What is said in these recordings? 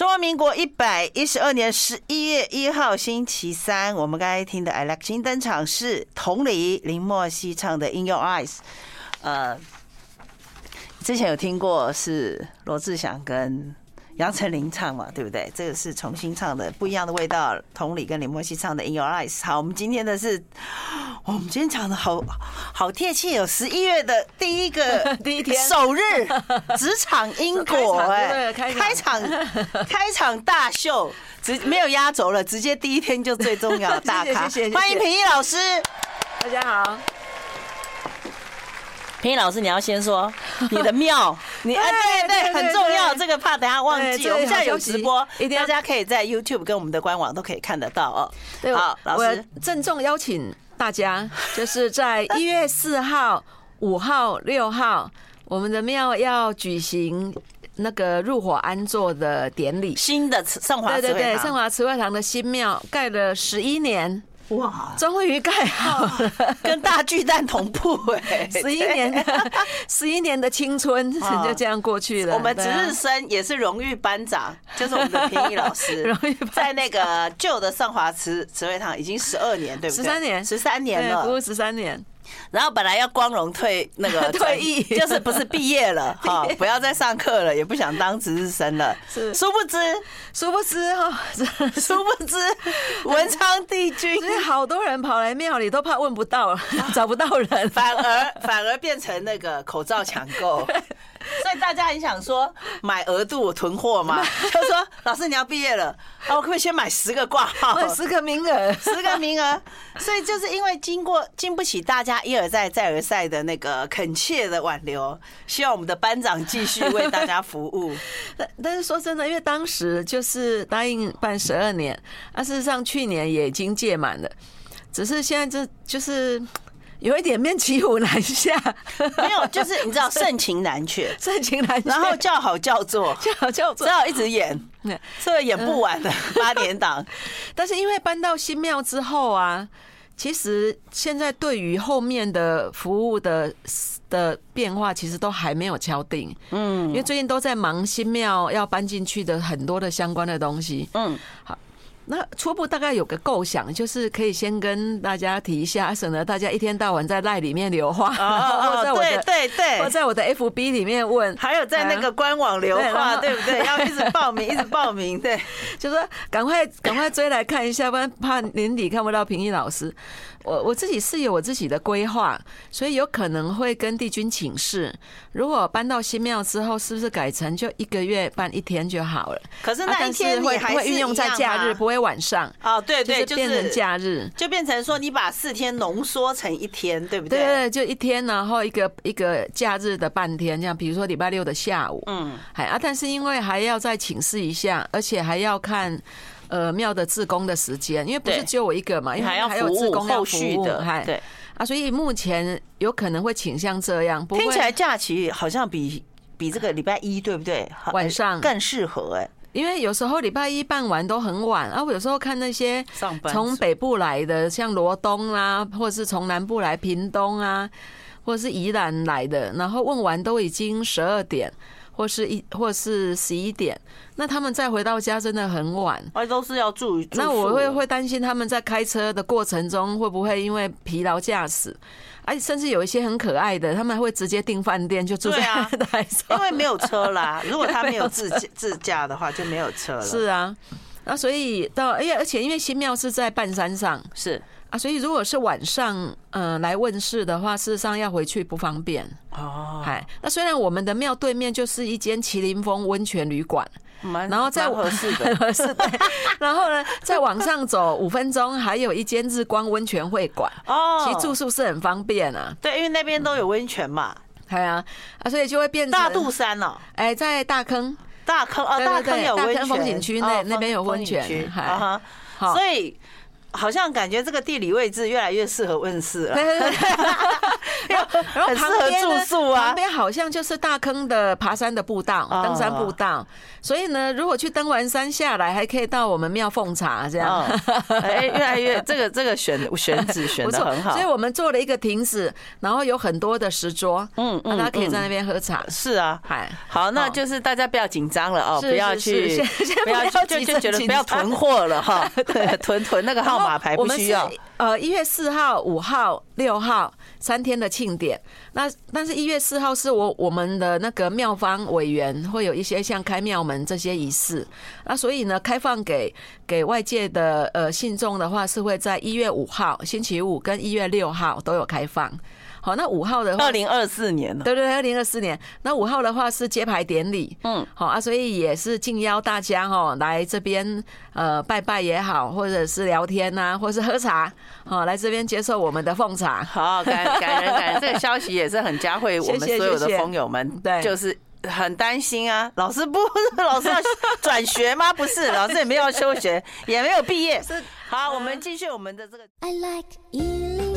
中华民国一百一十二年十一月一号星期三，我们刚才听的 I Like 新登场是同理林默西唱的 In Your Eyes。呃，之前有听过是罗志祥跟杨丞琳唱嘛，对不对？这个是重新唱的，不一样的味道。同理跟林默西唱的《In Your Eyes》。好，我们今天的是，我们今天讲的好好贴切，哦十一月的第一个 第一天首日 职场因果，哎，开场 开场大秀，直没有压轴了，直接第一天就最重要的大咖。欢迎平易老师，大家好。平易老师，你要先说你的庙，你哎对对，很重要，这个怕等下忘记。我们现在有直播，大家可以在 YouTube 跟我们的官网都可以看得到哦。对，好，老师郑重邀请大家，就是在一月四号、五号、六号，我们的庙要举行那个入火安坐的典礼。新的圣华，对对对，圣华慈惠堂的新庙盖了十一年。哇，终于盖好了，跟大巨蛋同步哎！十一年，十一年的青春就这样过去了。我们值日生也是荣誉班长，就是我们的平易老师，荣誉在那个旧的上华慈慈惠堂已经十二年，对不对？十三年，十三年了，服务十三年。然后本来要光荣退那个 退役，就是不是毕业了 哈，不要再上课了，也不想当值日生了。是，殊不知，殊不知哈，殊不知 文昌帝君，所以好多人跑来庙里都怕问不到，找不到人，反而反而变成那个口罩抢购。所以大家很想说买额度囤货吗？他说老师你要毕业了，我可不可以先买十个挂号，十个名额，十个名额。所以就是因为经过经不起大家一而再再而三的那个恳切的挽留，希望我们的班长继续为大家服务。但但是说真的，因为当时就是答应办十二年，啊，事实上去年也已经届满了，只是现在这就是。有一点面骑虎难下，没有，就是你知道盛情难却，盛情难却，然后叫好叫座，叫好叫座，只好一直演，所以演不完的 八点档。但是因为搬到新庙之后啊，其实现在对于后面的服务的的变化，其实都还没有敲定。嗯，因为最近都在忙新庙要搬进去的很多的相关的东西。嗯，好。那初步大概有个构想，就是可以先跟大家提一下，省得大家一天到晚在赖里面留话，哦在我的对对对，或在我的 FB 里面问，还有在那个官网留话，对不对？要一直报名，一直报名，对，就说赶快赶快追来看一下，不然怕年底看不到平易老师。我我自己是有我自己的规划，所以有可能会跟帝君请示，如果搬到新庙之后，是不是改成就一个月办一天就好了？可是那一天会会运用在假日，不会晚上。哦，对对，就变成假日，就变成说你把四天浓缩成一天，对不对？对对，就一天，然后一个一个假日的半天，这样，比如说礼拜六的下午，嗯，还啊，但是因为还要再请示一下，而且还要看。呃，庙的自工的时间，因为不是只有我一个嘛，因为还要还有志工要服务的，嗨，对啊，所以目前有可能会倾向这样。听起来假期好像比比这个礼拜一对不对？晚上更适合哎，因为有时候礼拜一办完都很晚啊。我有时候看那些从北部来的，像罗东啊，或者是从南部来屏东啊，或者是宜兰来的，然后问完都已经十二点。或是一，或是十一点，那他们再回到家真的很晚，而都是要住。那我会会担心他们在开车的过程中会不会因为疲劳驾驶，而且甚至有一些很可爱的，他们会直接订饭店就住在 台上，因为没有车啦。如果他没有自驾自驾的话，就没有车了。是啊，那所以到哎呀，而且因为新庙是在半山上，是。啊，所以如果是晚上，嗯、呃，来问事的话，事实上要回去不方便哦。嗨，那虽然我们的庙对面就是一间麒麟峰温泉旅馆，然后在合适的，合适的。然后呢，再往上走五分钟，还有一间日光温泉会馆哦。其实住宿是很方便啊。对，因为那边都有温泉嘛。对啊，啊，所以就会变成大肚山哦。哎，在大坑。大坑啊，大坑有温泉，风景区那那边有温泉，哈，所以。好像感觉这个地理位置越来越适合问世了，然后很适合住宿啊。旁边好像就是大坑的爬山的步道，登山步道。所以呢，如果去登完山下来，还可以到我们庙奉茶这样。哎，越来越这个这个选选址 选的很好。所以我们做了一个亭子，然后有很多的石桌，嗯嗯，大家可以在那边喝茶。是啊，好，那就是大家不要紧张了哦，不要去，不要就就觉得不要囤货了哈，囤囤那个号。马牌不需要。呃，一月四号、五号、六号三天的庆典。那但是，一月四号是我我们的那个庙方委员会有一些像开庙门这些仪式。那所以呢，开放给给外界的呃信众的话，是会在一月五号星期五跟一月六号都有开放。好，那五号的话，二零二四年了，对对，二零二四年。那五号的话是揭牌典礼，嗯，好啊，所以也是敬邀大家哈来这边呃拜拜也好，或者是聊天呐，或者是喝茶，好来这边接受我们的奉茶。好，感感人感人，这个消息也是很嘉惠我们所有的风友们，对，就是很担心啊，老师不是老师要转学吗？不是，老师也没有休学，也没有毕业。是，好，我们继续我们的这个。I like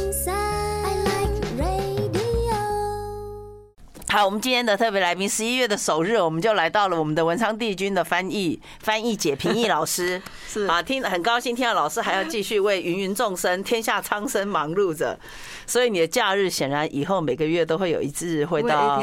好，我们今天的特别来宾，十一月的首日，我们就来到了我们的文昌帝君的翻译翻译解平易老师。是啊，听很高兴听到老师还要继续为芸芸众生、天下苍生忙碌着。所以你的假日显然以后每个月都会有一次会到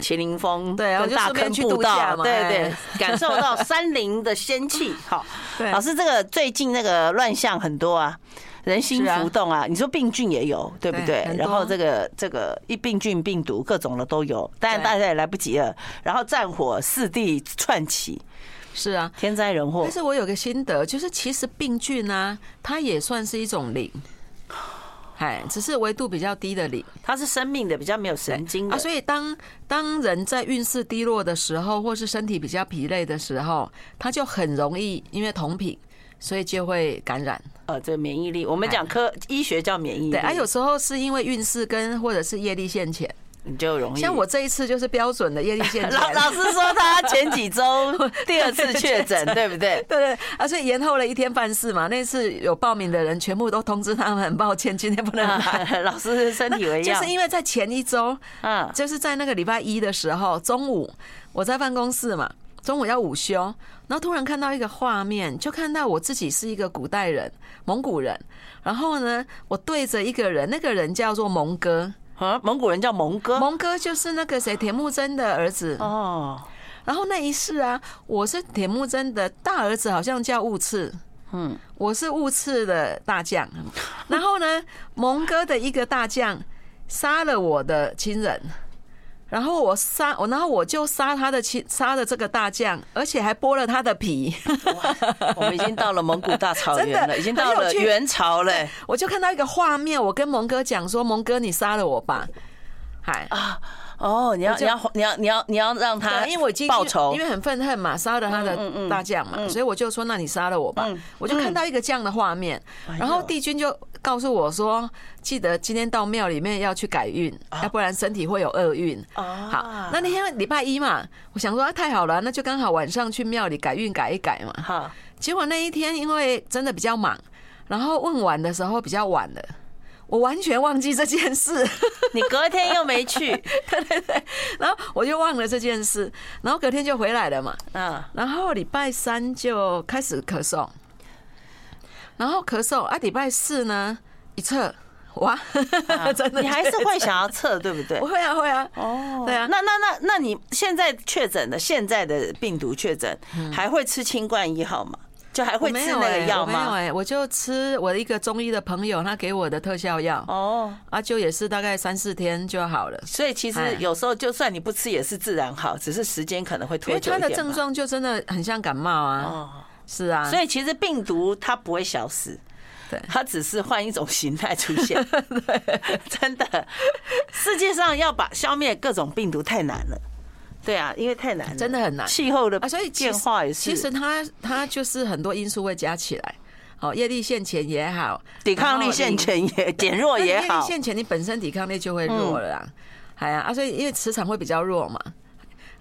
麒麟峰对跟大坑步道，对对，感受到山林的仙气。好，老师，这个最近那个乱象很多啊。人心浮动啊！你说病菌也有，对不对？然后这个这个一病菌病毒各种的都有，但大家也来不及了。然后战火四地窜起，是啊，天灾人祸。但是我有个心得，就是其实病菌呢，它也算是一种灵，哎，只是维度比较低的灵，它是生命的，比较没有神经啊。所以当当人在运势低落的时候，或是身体比较疲累的时候，他就很容易因为同频。所以就会感染，呃，这个免疫力，我们讲科医学叫免疫力。对，啊，有时候是因为运势跟或者是业力现前，你就容易。像我这一次就是标准的业力现前。老老师说他前几周 第二次确诊，对不对？对对，而且延后了一天办事嘛。那次有报名的人全部都通知他们，很抱歉，今天不能来。老师身体为恙，就是因为在前一周，嗯，就是在那个礼拜一的时候中午，我在办公室嘛。中午要午休，然后突然看到一个画面，就看到我自己是一个古代人，蒙古人。然后呢，我对着一个人，那个人叫做蒙哥啊，蒙古人叫蒙哥，蒙哥就是那个谁，铁木真的儿子哦。然后那一世啊，我是铁木真的大儿子，好像叫兀次，嗯，我是兀次的大将。然后呢，蒙哥的一个大将杀了我的亲人。然后我杀我，然后我就杀他的亲，杀了这个大将，而且还剥了他的皮。我们已经到了蒙古大草原了，已经到了元朝了。我就看到一个画面，我跟蒙哥讲说：“蒙哥，你杀了我吧。”嗨啊。哦，你要你要你要你要你要让他，因为我已经报仇，因为很愤恨嘛，杀了他的大将嘛，所以我就说，那你杀了我吧。我就看到一个这样的画面，然后帝君就告诉我说，记得今天到庙里面要去改运，要不然身体会有厄运。好，那那天礼拜一嘛，我想说啊，太好了，那就刚好晚上去庙里改运改一改嘛。好，结果那一天因为真的比较忙，然后问完的时候比较晚了。我完全忘记这件事，你隔天又没去，对对对，然后我就忘了这件事，然后隔天就回来了嘛，嗯，然后礼拜三就开始咳嗽，然后咳嗽啊，礼拜四呢一测，哇，真的，你还是会想要测，对不对？会啊会啊，哦，对啊，那那那那你现在确诊的现在的病毒确诊，还会吃清冠一号吗？就还会吃那个药吗？没有哎，我就吃我的一个中医的朋友他给我的特效药哦，啊，就也是大概三四天就好了。所以其实有时候就算你不吃也是自然好，只是时间可能会拖久一点。因为他的症状就真的很像感冒啊。哦，是啊。所以其实病毒它不会消失，对，它只是换一种形态出现。对，真的，世界上要把消灭各种病毒太难了。对啊，因为太难，真的很难。气候的啊，所以变化也是。其实它它就是很多因素会加起来。好，业力现前也好，抵抗力现前也减弱也好。业力现前，你本身抵抗力就会弱了啦。哎呀啊，所以因为磁场会比较弱嘛。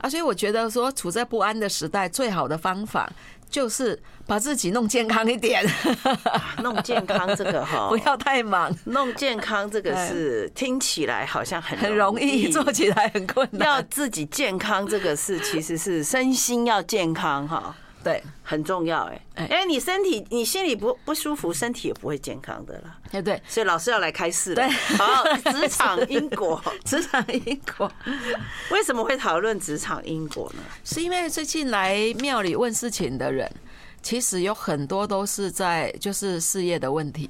啊，所以我觉得说，处在不安的时代，最好的方法就是把自己弄健康一点。弄健康这个哈，不要太忙。弄健康这个是听起来好像很很容易，做起来很困难。要自己健康这个事其实是身心要健康哈。对，很重要哎，哎，你身体你心里不不舒服，身体也不会健康的啦。对对，所以老师要来开示了。对，好，职场因果，职场因果，为什么会讨论职场因果呢？是因为最近来庙里问事情的人，其实有很多都是在就是事业的问题。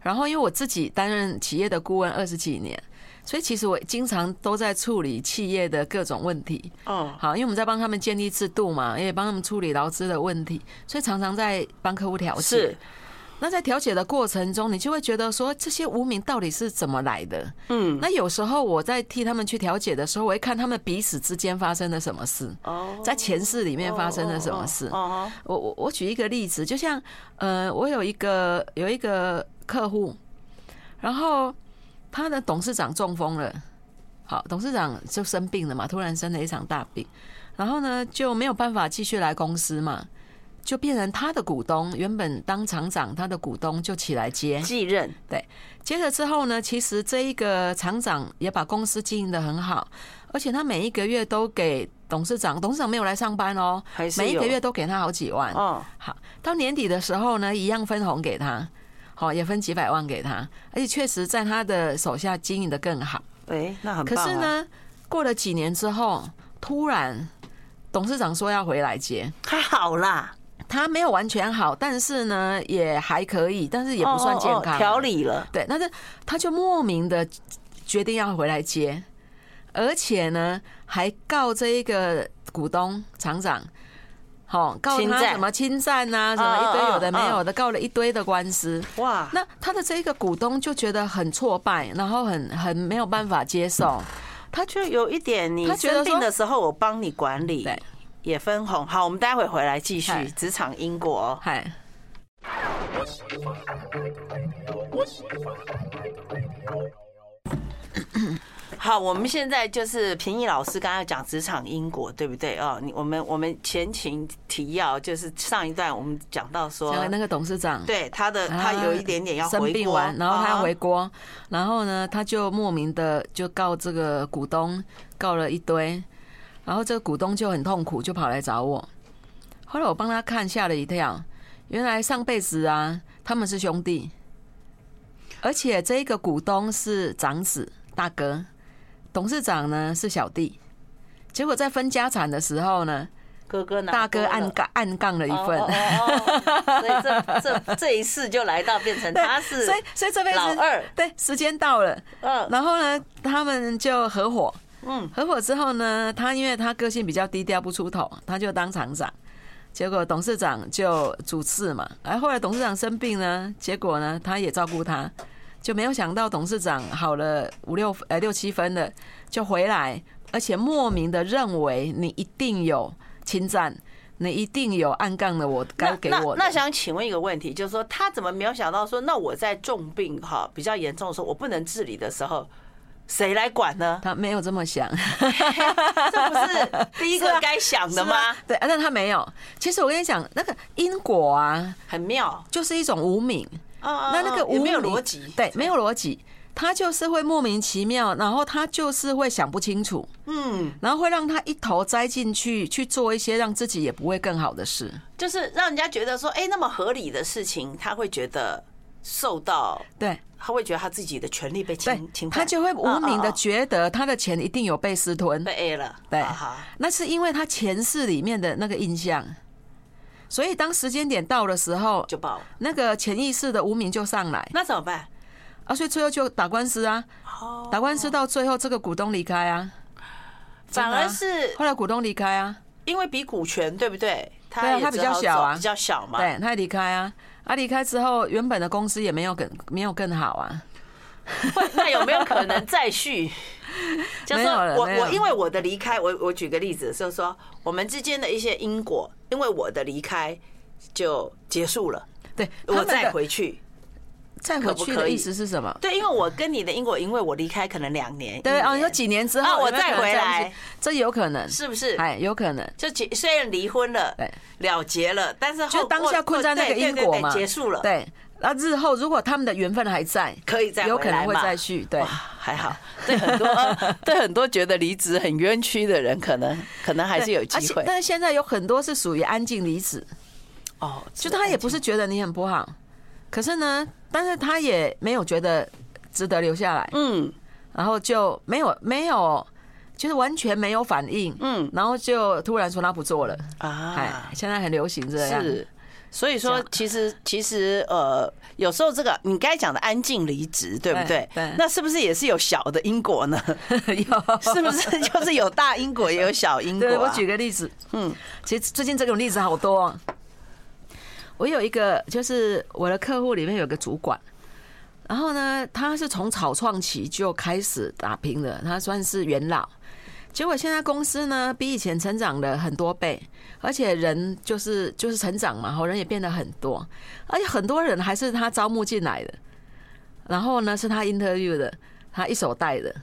然后因为我自己担任企业的顾问二十几年。所以其实我经常都在处理企业的各种问题。哦，好，因为我们在帮他们建立制度嘛，也帮他们处理劳资的问题，所以常常在帮客户调解。是。那在调解的过程中，你就会觉得说，这些无名到底是怎么来的？嗯。那有时候我在替他们去调解的时候，我会看他们彼此之间发生了什么事。哦。在前世里面发生了什么事？哦。我我我举一个例子，就像呃，我有一个有一个客户，然后。他的董事长中风了，好，董事长就生病了嘛，突然生了一场大病，然后呢就没有办法继续来公司嘛，就变成他的股东，原本当厂长，他的股东就起来接。继任，对，接了之后呢，其实这一个厂长也把公司经营的很好，而且他每一个月都给董事长，董事长没有来上班哦，每一个月都给他好几万，哦，好，到年底的时候呢，一样分红给他。哦，也分几百万给他，而且确实在他的手下经营的更好。哎，那很棒。可是呢，过了几年之后，突然董事长说要回来接，还好啦，他没有完全好，但是呢也还可以，但是也不算健康，调理了。对，但是他就莫名的决定要回来接，而且呢还告这一个股东厂长。好，告他什么侵占呐，什么一堆有的没有的，告了一堆的官司。哇，那他的这一个股东就觉得很挫败，然后很很没有办法接受，他就有一点，你生病的时候我帮你管理，对，也分红。好，我们待会回来继续职场因果。嗨。好，我们现在就是平易老师刚刚讲职场因果，对不对哦？你我们我们前情提要就是上一段我们讲到说，那个董事长对他的他有一点点要生病完，然后他要回国，然后呢他就莫名的就告这个股东，告了一堆，然后这个股东就很痛苦，就跑来找我。后来我帮他看，吓了一跳，原来上辈子啊他们是兄弟，而且这个股东是长子大哥。董事长呢是小弟，结果在分家产的时候呢，哥哥大哥暗杠暗杠了一份，所以这这这一世就来到变成他是，所以所以这辈子老二。对时间到了，嗯，然后呢他们就合伙，嗯，合伙之后呢，他因为他个性比较低调不出头，他就当厂长，结果董事长就主事嘛，而后来董事长生病呢，结果呢他也照顾他。就没有想到董事长好了五六呃六七分了就回来，而且莫名的认为你一定有侵占，你一定有暗杠的我该给我那。那想请问一个问题，就是说他怎么没有想到说，那我在重病哈比较严重的时候，我不能治理的时候，谁来管呢？他没有这么想，这不是第一个该想的吗？对，但他没有。其实我跟你讲，那个因果啊，很妙，就是一种无名。那那个无没有逻辑，对，没有逻辑，他就是会莫名其妙，然后他就是会想不清楚，嗯，然后会让他一头栽进去去做一些让自己也不会更好的事，就是让人家觉得说，哎，那么合理的事情，他会觉得受到，对，他会觉得他自己的权利被侵侵犯，他就会无名的觉得他的钱一定有被私吞，被 A 了，对，那是因为他前世里面的那个印象。所以当时间点到的时候，就爆。了。那个潜意识的无名就上来，那怎么办？啊，所以最后就打官司啊，打官司到最后这个股东离开啊，反而是后来股东离开啊，因为比股权对不对？对啊，他比较小啊，比较小嘛，对，他离开啊，啊离开之后，原本的公司也没有更没有更好啊，那有没有可能再续？就是说我我因为我的离开，我我举个例子，就是说我们之间的一些因果，因为我的离开就结束了。对，我再回去，再回去的意思是什么？对，因为我跟你的因果，因为我离开可能两年，对哦，你说几年之后我再回来，这有可能是不是？哎，有可能。就结虽然离婚了，对，了结了，但是就当下困在那个因果嘛，结束了。对，那日后如果他们的缘分还在，可以再有可能会再续。对，还好。对很多 对很多觉得离职很冤屈的人，可能可能还是有机会。但是现在有很多是属于安静离职。哦，就他也不是觉得你很不好，可是呢，但是他也没有觉得值得留下来，嗯，然后就没有没有，就是完全没有反应，嗯，然后就突然说他不做了。啊，哎，现在很流行这样，是，所以说其实其实呃，有时候这个你该讲的安静离职，对不对？对，那是不是也是有小的因果呢？有，是不是 就是有大因果也有小因果？我举个例子，嗯，其实最近这种例子好多。我有一个，就是我的客户里面有个主管，然后呢，他是从草创期就开始打拼的，他算是元老。结果现在公司呢，比以前成长了很多倍，而且人就是就是成长嘛，好人也变得很多，而且很多人还是他招募进来的，然后呢是他 interview 的，他一手带的。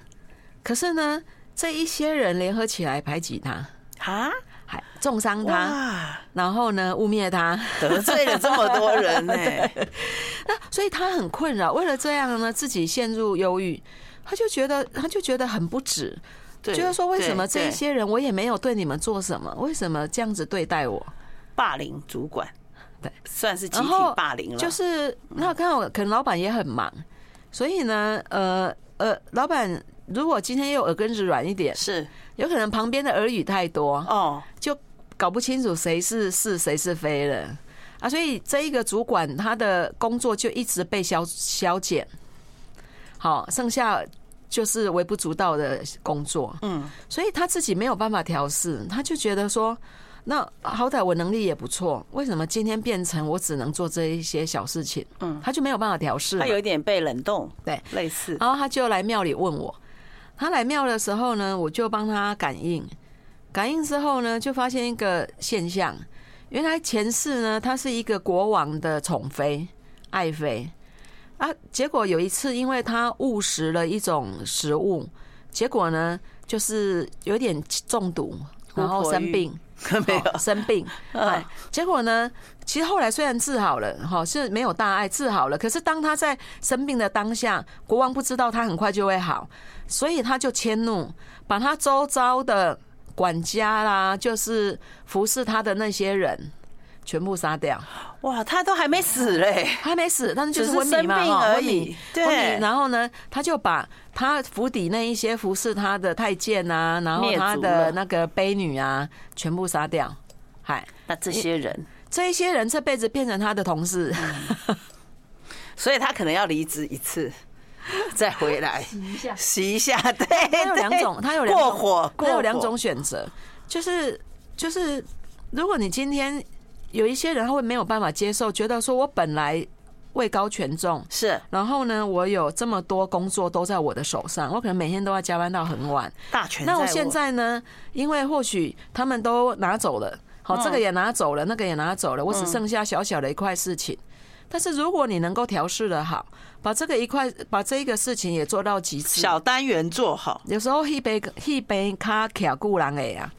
可是呢，这一些人联合起来排挤他啊。还重伤他，然后呢，污蔑他，得罪了这么多人呢，那所以他很困扰。为了这样呢，自己陷入忧郁，他就觉得他就觉得很不值，觉得说，为什么这一些人我也没有对你们做什么，为什么这样子对待我？霸凌主管，对，算是集体霸凌了。就是那刚好可能老板也很忙，所以呢，呃呃，老板如果今天又耳根子软一点，是。有可能旁边的耳语太多哦，就搞不清楚谁是是谁是非了啊！所以这一个主管他的工作就一直被消消减，好，剩下就是微不足道的工作。嗯，所以他自己没有办法调试，他就觉得说，那好歹我能力也不错，为什么今天变成我只能做这一些小事情？嗯，他就没有办法调试，他有一点被冷冻，对，类似。然后他就来庙里问我。他来庙的时候呢，我就帮他感应，感应之后呢，就发现一个现象，原来前世呢，他是一个国王的宠妃、爱妃啊。结果有一次，因为他误食了一种食物，结果呢，就是有点中毒，然后生病。没有生病，哎，结果呢？其实后来虽然治好了，哈，是没有大碍，治好了。可是当他在生病的当下，国王不知道他很快就会好，所以他就迁怒，把他周遭的管家啦，就是服侍他的那些人。全部杀掉！哇，他都还没死嘞，还没死，但是就是昏迷嘛，昏迷。对，然后呢，他就把他府邸那一些服侍他的太监啊，然后他的那个婢女啊，全部杀掉。嗨，那这些人，这一些人这辈子变成他的同事，所以他可能要离职一次，再回来洗一下，洗一下。对，他有两种，他有两种过火，他有两种选择，就是就是，如果你今天。有一些人他会没有办法接受，觉得说我本来位高权重是，然后呢，我有这么多工作都在我的手上，我可能每天都要加班到很晚。大权。那我现在呢？因为或许他们都拿走了，好，这个也拿走了，那个也拿走了，我只剩下小小的一块事情。但是如果你能够调试的好，把这个一块，把这一个事情也做到极致，小单元做好，有时候一杯一杯卡卡固人哎呀。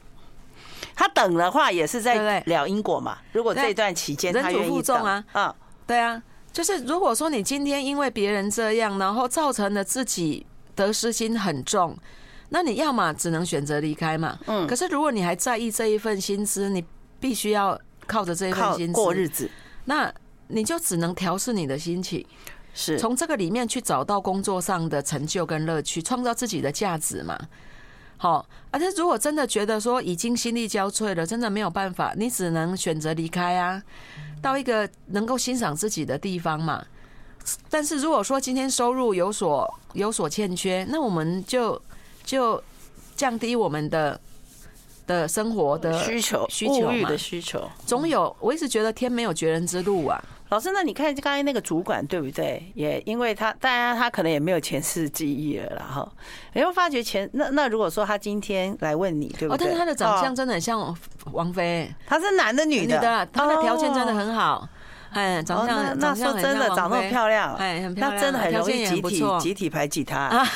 他等的话也是在聊因果嘛？如果这段期间他愿意等啊，嗯，对啊，就是如果说你今天因为别人这样，然后造成了自己得失心很重，那你要么只能选择离开嘛。嗯，可是如果你还在意这一份薪资，你必须要靠着这一份薪资过日子，那你就只能调试你的心情，是。从这个里面去找到工作上的成就跟乐趣，创造自己的价值嘛。好，而且如果真的觉得说已经心力交瘁了，真的没有办法，你只能选择离开啊，到一个能够欣赏自己的地方嘛。但是如果说今天收入有所有所欠缺，那我们就就降低我们的的生活的需求，需求物欲的需求，总有。我一直觉得天没有绝人之路啊。老师，那你看刚才那个主管对不对？也因为他，当然他可能也没有前世记忆了，然后你会发觉前那那如果说他今天来问你，对不对？哦，但是他的长相真的很像王菲，他是男的女的？女的，他的条件真的很好。哎，长相、哦、那，那说真的长那么漂亮，哎，很漂亮，那真的很容易集体集体排挤他。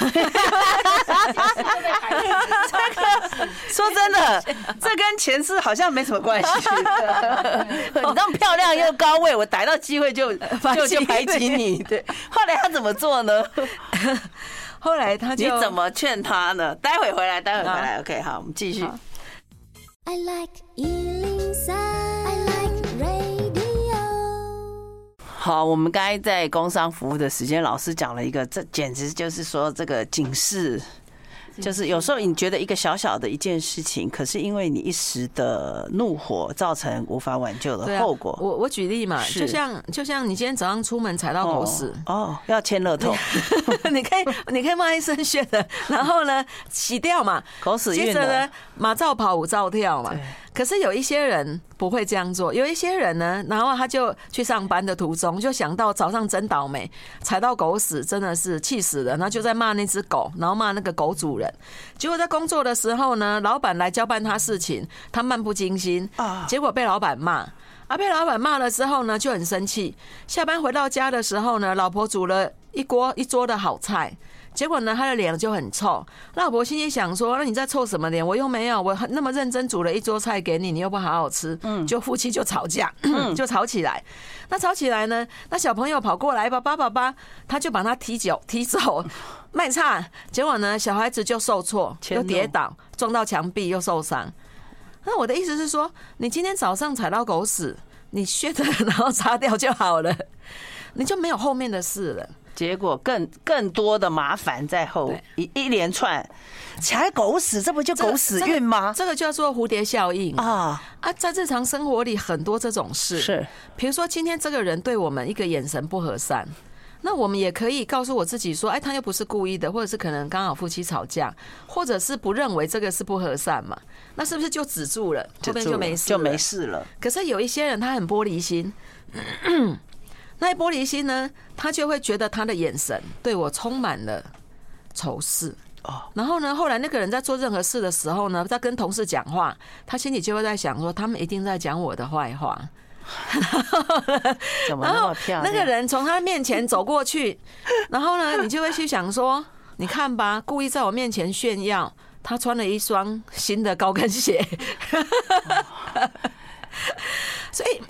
说真的，这跟前世好像没什么关系。你那么漂亮又高位，我逮到机会就 就就排挤你。对，后来他怎么做呢？后来他就你怎么劝他呢？待会回来，待会回来。OK，好，我们继续。I like 好，我们刚才在工商服务的时间，老师讲了一个，这简直就是说这个警示。就是有时候你觉得一个小小的一件事情，可是因为你一时的怒火，造成无法挽救的后果。我我举例嘛，就像就像你今天早上出门踩到狗屎哦，要签乐透，你可以你可以骂一声血的，然后呢洗掉嘛，狗屎接着呢马照跑，舞照跳嘛。可是有一些人不会这样做，有一些人呢，然后他就去上班的途中就想到早上真倒霉，踩到狗屎，真的是气死了，然后就在骂那只狗，然后骂那个狗主人。结果在工作的时候呢，老板来交办他事情，他漫不经心啊，结果被老板骂啊，被老板骂了之后呢，就很生气。下班回到家的时候呢，老婆煮了一锅一桌的好菜。结果呢，他的脸就很臭。老婆心里想说：“那你在臭什么脸？我又没有，我那么认真煮了一桌菜给你，你又不好好吃。”嗯，就夫妻就吵架，就吵起来。那吵起来呢，那小朋友跑过来，爸爸爸爸，他就把他踢脚踢走，卖差。结果呢，小孩子就受挫，又跌倒，撞到墙壁又受伤。那我的意思是说，你今天早上踩到狗屎，你削的然后擦掉就好了，你就没有后面的事了。结果更更多的麻烦在后，一一连串踩狗屎，这不就狗屎运吗？这个叫做蝴蝶效应啊啊！在日常生活里很多这种事，是比如说今天这个人对我们一个眼神不和善，那我们也可以告诉我自己说，哎，他又不是故意的，或者是可能刚好夫妻吵架，或者是不认为这个是不和善嘛？那是不是就止住了？后面就没事就没事了。可是有一些人他很玻璃心。那玻璃心呢，他就会觉得他的眼神对我充满了仇视哦。然后呢，后来那个人在做任何事的时候呢，在跟同事讲话，他心里就会在想说，他们一定在讲我的坏话。怎么那么漂亮？那个人从他面前走过去，然后呢，你就会去想说，你看吧，故意在我面前炫耀，他穿了一双新的高跟鞋。所以。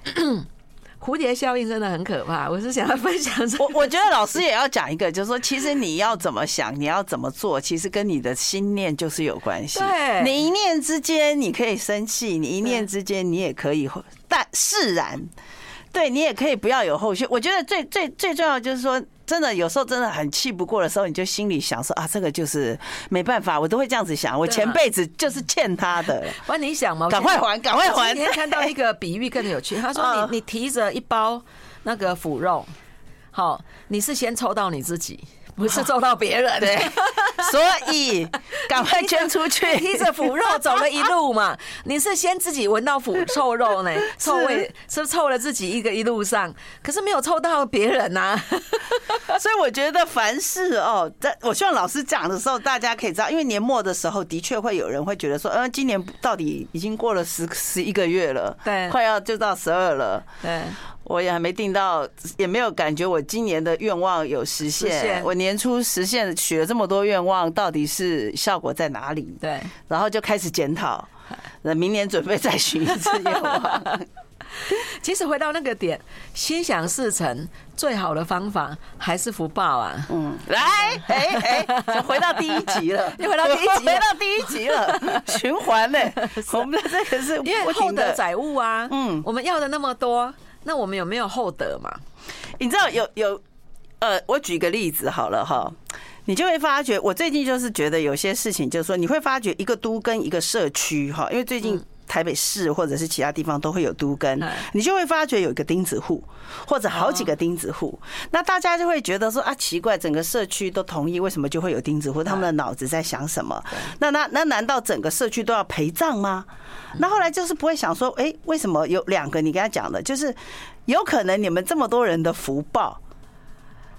蝴蝶效应真的很可怕，我是想要分享。我我觉得老师也要讲一个，就是说，其实你要怎么想，你要怎么做，其实跟你的心念就是有关系。对，你一念之间你可以生气，你一念之间你也可以但释然。对，你也可以不要有后续。我觉得最最最重要就是说。真的有时候真的很气不过的时候，你就心里想说啊，这个就是没办法，我都会这样子想，我前辈子就是欠他的。不然你想嘛，赶快还，赶快还。今天看到一个比喻更有趣，他说你你提着一包那个腐肉，好，你是先抽到你自己。不是揍到别人，对，所以赶快捐出去，披着腐肉走了一路嘛。你是先自己闻到腐臭肉呢，臭味是不是臭了自己一个一路上？可是没有臭到别人呐。所以我觉得凡事哦，在我希望老师讲的时候，大家可以知道，因为年末的时候的确会有人会觉得说，嗯，今年到底已经过了十十一个月了，对，快要就到十二了，对。我也还没定到，也没有感觉我今年的愿望有实现。我年初实现许了这么多愿望，到底是效果在哪里？对，然后就开始检讨，那 明年准备再许一次愿望。其实回到那个点，心想事成最好的方法还是福报啊。嗯，来，哎哎，就回到第一集了，又回到第一集，回到第一集了，循环呢。我们的这个是因为厚德载物啊。嗯，我们要的那么多。那我们有没有厚德嘛？你知道有有呃，我举个例子好了哈，你就会发觉，我最近就是觉得有些事情，就是说你会发觉一个都跟一个社区哈，因为最近台北市或者是其他地方都会有都跟，你就会发觉有一个钉子户或者好几个钉子户，那大家就会觉得说啊，奇怪，整个社区都同意，为什么就会有钉子户？他们的脑子在想什么？那那那难道整个社区都要陪葬吗？那后来就是不会想说，哎，为什么有两个？你跟他讲的，就是有可能你们这么多人的福报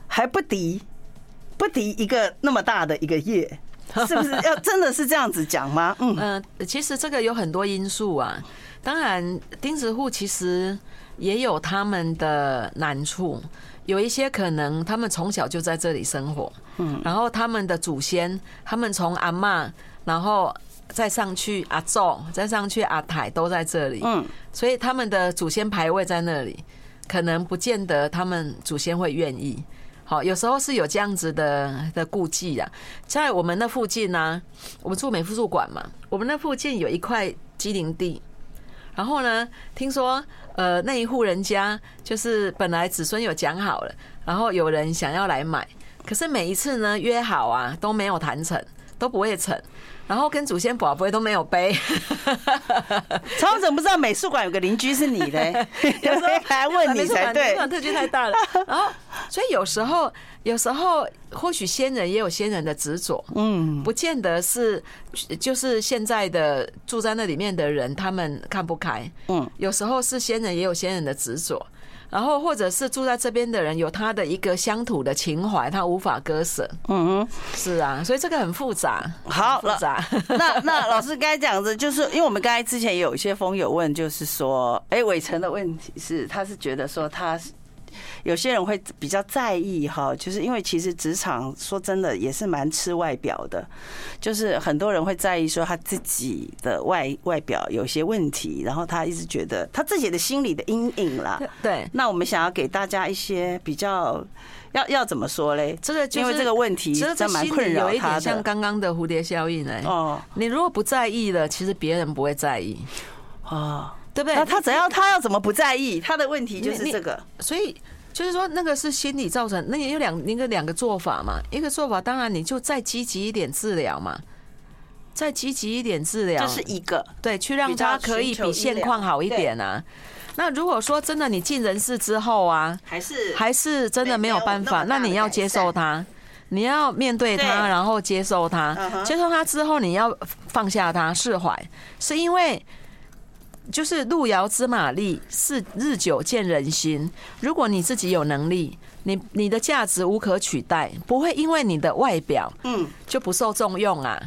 还不敌不敌一个那么大的一个业，是不是？要真的是这样子讲吗？嗯嗯，其实这个有很多因素啊。当然，钉子户其实也有他们的难处，有一些可能他们从小就在这里生活，嗯，然后他们的祖先，他们从阿嬷，然后再上去阿祖，再上去阿太都在这里，嗯，所以他们的祖先牌位在那里，可能不见得他们祖先会愿意。好，有时候是有这样子的的顾忌啊，在我们那附近呢、啊，我们住美术馆嘛，我们那附近有一块机灵地，然后呢，听说呃那一户人家就是本来子孙有讲好了，然后有人想要来买，可是每一次呢约好啊都没有谈成，都不会成。然后跟祖先宝贝都没有背，曹总怎么不知道美术馆有个邻居是你嘞？有时候还问你才对。美术馆特区太大了，然后所以有时候有时候或许先人也有先人的执着，嗯，不见得是就是现在的住在那里面的人他们看不开，嗯，有时候是先人也有先人的执着。然后，或者是住在这边的人有他的一个乡土的情怀，他无法割舍。嗯嗯，是啊，所以这个很复杂。好，复杂。那那老师刚才讲的，就是因为我们刚才之前也有一些风友问，就是说，哎，伟成的问题是，他是觉得说他是。有些人会比较在意哈，就是因为其实职场说真的也是蛮吃外表的，就是很多人会在意说他自己的外外表有些问题，然后他一直觉得他自己的心理的阴影啦。对，那我们想要给大家一些比较要要怎么说嘞？这个因为这个问题真蛮困扰他的，有一点像刚刚的蝴蝶效应哎。哦，你如果不在意了，其实别人不会在意哦，对不对？那他只要他要怎么不在意？他的问题就是这个，所以。就是说，那个是心理造成，那也有两那个两个做法嘛。一个做法，当然你就再积极一点治疗嘛，再积极一点治疗，这是一个对，去让他可以比现况好一点啊。那如果说真的你进人事之后啊，还是还是真的没有办法，那你要接受他，你要面对他，然后接受他，接受他之后你要放下他，释怀，是因为。就是路遥知马力，是日久见人心。如果你自己有能力，你你的价值无可取代，不会因为你的外表，嗯，就不受重用啊。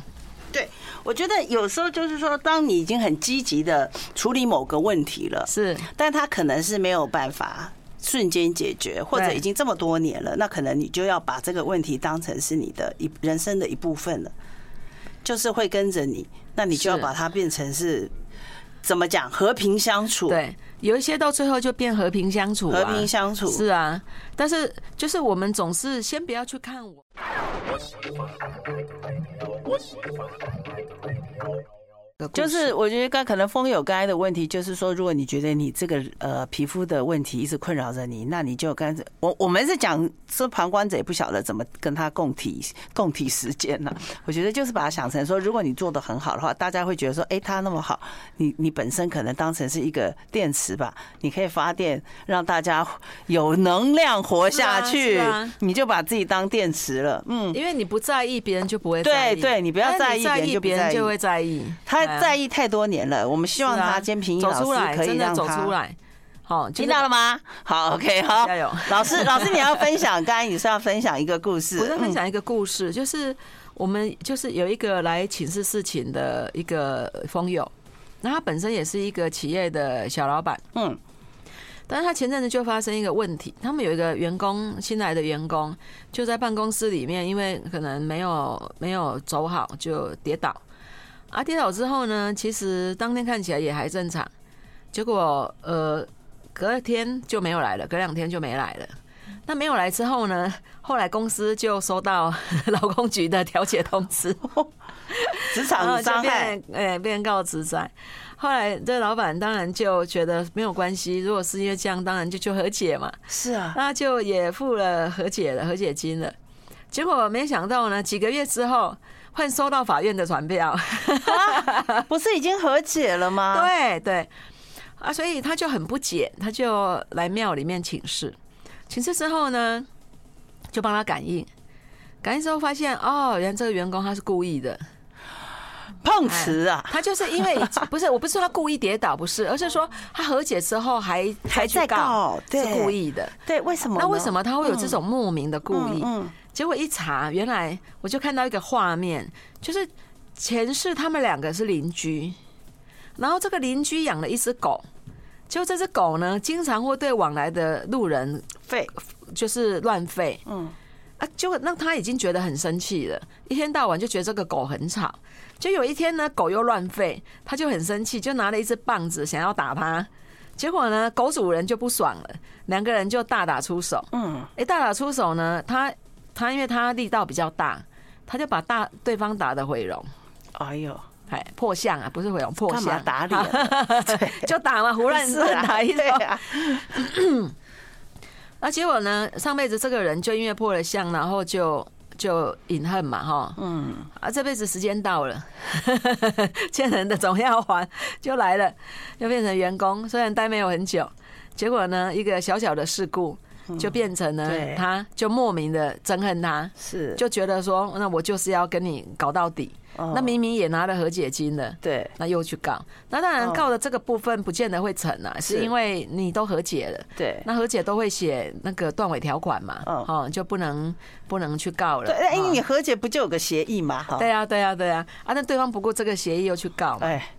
对，我觉得有时候就是说，当你已经很积极的处理某个问题了，是，但他可能是没有办法瞬间解决，或者已经这么多年了，那可能你就要把这个问题当成是你的一人生的一部分了，就是会跟着你，那你就要把它变成是。怎么讲？和平相处，对，有一些到最后就变和平相处，和平相处是啊。但是就是我们总是先不要去看我。就是我觉得刚可能风友刚才的问题，就是说，如果你觉得你这个呃皮肤的问题一直困扰着你，那你就跟我我们是讲说旁观者也不晓得怎么跟他共体共体时间呢。我觉得就是把它想成说，如果你做的很好的话，大家会觉得说，哎，他那么好，你你本身可能当成是一个电池吧，你可以发电让大家有能量活下去，你就把自己当电池了。嗯，因为你不在意，别人就不会在意。对对，你不要在意，别人就别人就会在意。他。在意太多年了，我们希望他肩平老师可以让他走出来。好，听到了吗？好，OK，好，加油，老师，老师，你要分享，刚才你是要分享一个故事，我是分享一个故事，就是我们就是有一个来请示事情的一个风友，那他本身也是一个企业的小老板，嗯，但是他前阵子就发生一个问题，他们有一个员工，新来的员工就在办公室里面，因为可能没有没有走好，就跌倒。啊，跌倒之后呢，其实当天看起来也还正常，结果呃，隔天就没有来了，隔两天就没来了。那没有来之后呢，后来公司就收到 劳工局的调解通知，职场伤害，哎，被人告职灾。后来这老板当然就觉得没有关系，如果是因为这样，当然就就和解嘛。是啊，那就也付了和解的和解金了。结果没想到呢，几个月之后。会收到法院的传票，不是已经和解了吗？对对啊，所以他就很不解，他就来庙里面请示。请示之后呢，就帮他感应，感应之后发现哦，原来这个员工他是故意的碰瓷啊！他就是因为 不是，我不是说他故意跌倒，不是，而是说他和解之后还还在告，是故意的。对，为什么？那为什么他会有这种莫名的故意？嗯。结果一查，原来我就看到一个画面，就是前世他们两个是邻居，然后这个邻居养了一只狗，就这只狗呢，经常会对往来的路人吠，就是乱吠。嗯啊，就让他已经觉得很生气了，一天到晚就觉得这个狗很吵。就有一天呢，狗又乱吠，他就很生气，就拿了一只棒子想要打它。结果呢，狗主人就不爽了，两个人就大打出手。嗯，哎，大打出手呢，他他因为他力道比较大，他就把大对方打得毁容。哎呦！哎，破相啊，不是毁容，破相打脸，就打嘛，胡乱乱打一通。啊、那结果呢？上辈子这个人就因为破了相，然后就就隐恨嘛，哈，嗯，啊，这辈子时间到了，欠人的总要还，就来了，又变成员工，虽然待没有很久，结果呢，一个小小的事故。就变成了，他就莫名的憎恨他，是。就觉得说，那我就是要跟你搞到底。那明明也拿了和解金了，对，那又去告。那当然告的这个部分不见得会成啊，是。因为你都和解了，对，那和解都会写那个断尾条款嘛，哦，就不能不能去告了。对，因为你和解不就有个协议嘛？对啊，对啊，对啊，啊，那对方不顾这个协议又去告，哎。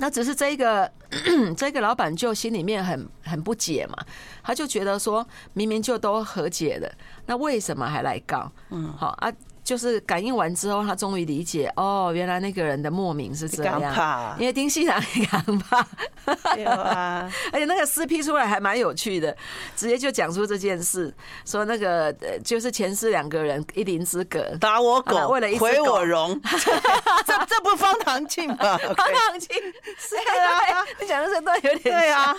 那只是这个 这个老板就心里面很很不解嘛，他就觉得说明明就都和解了，那为什么还来告？嗯，好啊。就是感应完之后，他终于理解哦，原来那个人的莫名是这样。因为丁西郎也很怕，对啊，而且那个尸批出来还蛮有趣的，直接就讲出这件事，说那个就是前世两个人一林之隔，打我狗，为了一毁我容，这这不方唐镜吗？方唐镜是啊，你讲的这段有点对啊。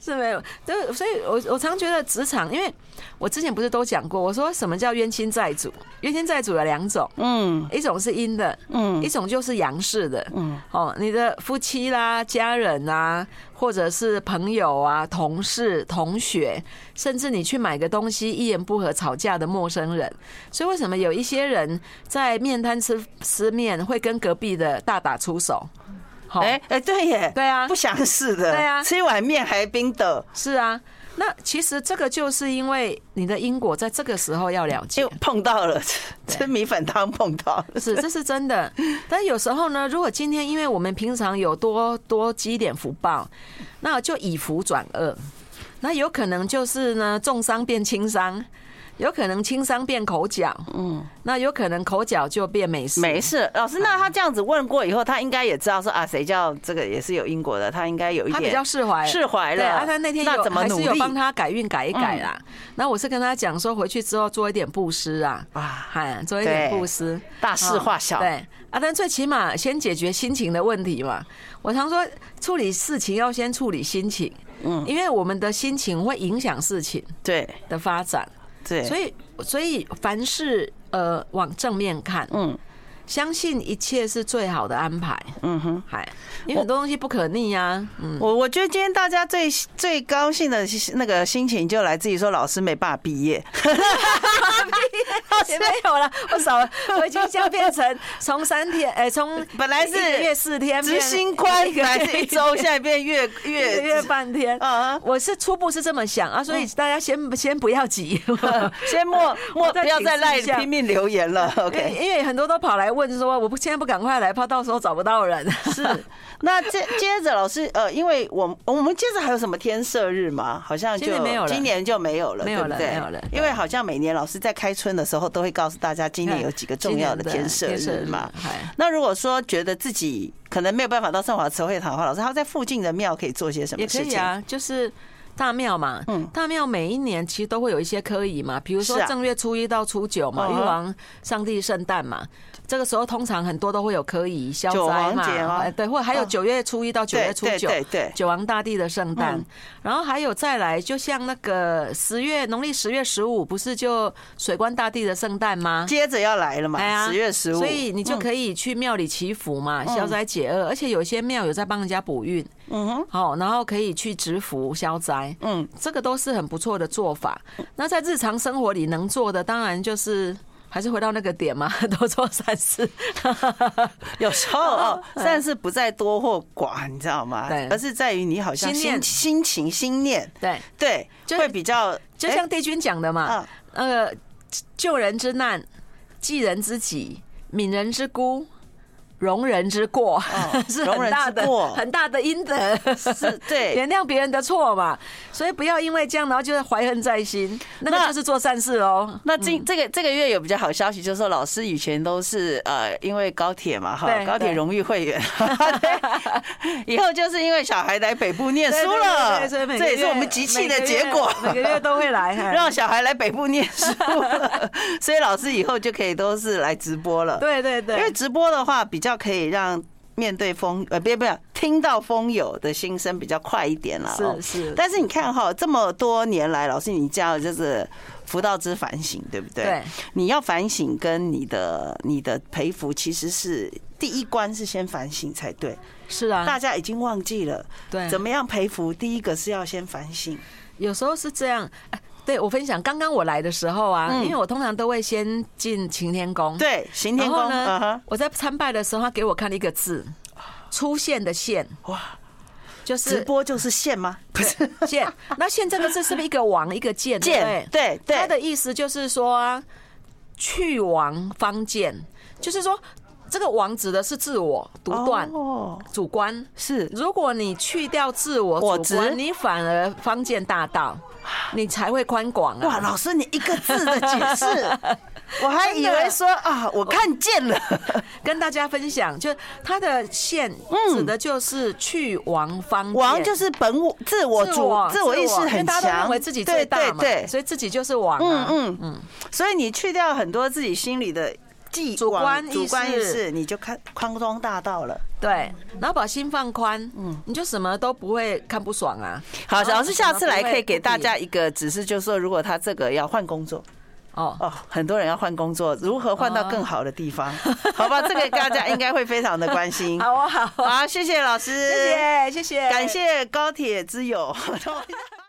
是没有，就所以我，我我常觉得职场，因为我之前不是都讲过，我说什么叫冤亲债主？冤亲债主有两种，嗯，一种是阴的，嗯，一种就是阳世的，嗯，哦，你的夫妻啦、家人啊，或者是朋友啊、同事、同学，甚至你去买个东西，一言不合吵架的陌生人，所以为什么有一些人在面摊吃吃面会跟隔壁的大打出手？哎哎，对耶，对啊，不想死的，对啊，吃一碗面还冰的，是啊。那其实这个就是因为你的因果在这个时候要了解，碰到了吃米粉汤碰到了，是这是真的。但有时候呢，如果今天因为我们平常有多多积点福报，那就以福转恶，那有可能就是呢重伤变轻伤。有可能轻伤变口角，嗯，那有可能口角就变没事。没事，老师，那他这样子问过以后，他应该也知道说啊，谁叫这个也是有因果的，他应该有一点他比较释怀，释怀了。对啊，他那天有还是有帮他改运改一改啦。那我是跟他讲说，回去之后做一点布施啊，啊，嗨，做一点布施，大事化小。对。啊，但最起码先解决心情的问题嘛。我常说，处理事情要先处理心情，嗯，因为我们的心情会影响事情对。的发展。对，所以所以凡事呃往正面看，嗯，相信一切是最好的安排，嗯哼，嗨，因为很多东西不可逆呀，嗯，我我觉得今天大家最最高兴的那个心情就来自于说老师没办法毕业。也 没有了，我少了，我已经将变成从三天，哎，从本来是月四天，执行宽还是一周，现在变月月月半天。啊！我是初步是这么想啊，所以大家先先不要急，先莫莫 不要再赖拼命留言了。OK，因为很多都跑来问说，我不现在不赶快来，怕到时候找不到人。是，那接接着老师，呃，因为我我们接着还有什么天赦日吗？好像就没有了，今年就没有了，没有了，没有了，因为好像每年老师在开春的时候都会告诉大家，今年有几个重要的天赦日嘛。那如果说觉得自己可能没有办法到圣华慈惠堂的话，老师他在附近的庙可以做些什么事情？也可以啊，就是大庙嘛。嗯，大庙每一年其实都会有一些科仪嘛，比如说正月初一到初九嘛，玉皇上帝圣诞嘛。这个时候通常很多都会有可以消灾嘛，对，或者还有九月初一到九月初九，九王大帝的圣诞，然后还有再来，就像那个十月农历十月十五，不是就水官大帝的圣诞吗？接着要来了嘛，十月十五，所以你就可以去庙里祈福嘛，消灾解厄，而且有些庙有在帮人家补运，嗯哼，好，然后可以去植福消灾，嗯，这个都是很不错的做法。那在日常生活里能做的，当然就是。还是回到那个点嘛，多做善事。有时候哦，善事不在多或寡，你知道吗？对，而是在于你好像心心情、心念。对。对，会比较就像帝君讲的嘛，那个救人之难，济人之急，悯人之孤，容人之过，哦、是很大的很大的阴德，是对 原谅别人的错嘛。所以不要因为这样，然后就是怀恨在心，那个就是做善事哦。那今这个这个月有比较好消息，就是说老师以前都是呃因为高铁嘛哈，高铁荣誉会员，以后就是因为小孩来北部念书了，这也是我们集气的结果，每个月都会来，让小孩来北部念书，所以老师以后就可以都是来直播了。对对对，因为直播的话比较。要可以让面对风呃，别不要听到风友的心声比较快一点了。是是，但是你看哈，这么多年来，老师你教的就是福道之反省，对不对？对。你要反省跟你的你的培福，其实是第一关是先反省才对。是啊。大家已经忘记了。对。怎么样培福？第一个是要先反省。有时候是这样。对，我分享刚刚我来的时候啊，因为我通常都会先进擎天宫。对，行天宫呢，我在参拜的时候，他给我看了一个字，出现的现。哇，就是直播就是现吗？不是现。那现这个字是不是一个王一个见？见，对对。他的意思就是说，去王方见，就是说这个王指的是自我独断、主观。是，如果你去掉自我主观，你反而方见大道。你才会宽广啊！哇，老师，你一个字的解释，我还以为说啊，我看见了。跟大家分享，就他的线指的就是去王方，王就是本我、自我主、自我意识很强，认为自己最大嘛，所以自己就是王。嗯嗯嗯，所以你去掉很多自己心里的。主观主观意识，你就看宽庄大道了。对，然后把心放宽，嗯，你就什么都不会看不爽啊。好，老师下次来可以给大家一个指示，就是说，如果他这个要换工作，哦哦，很多人要换工作，如何换到更好的地方？好吧，这个大家应该会非常的关心。好啊，好，好，谢谢老师，谢谢，谢谢，感谢高铁之友。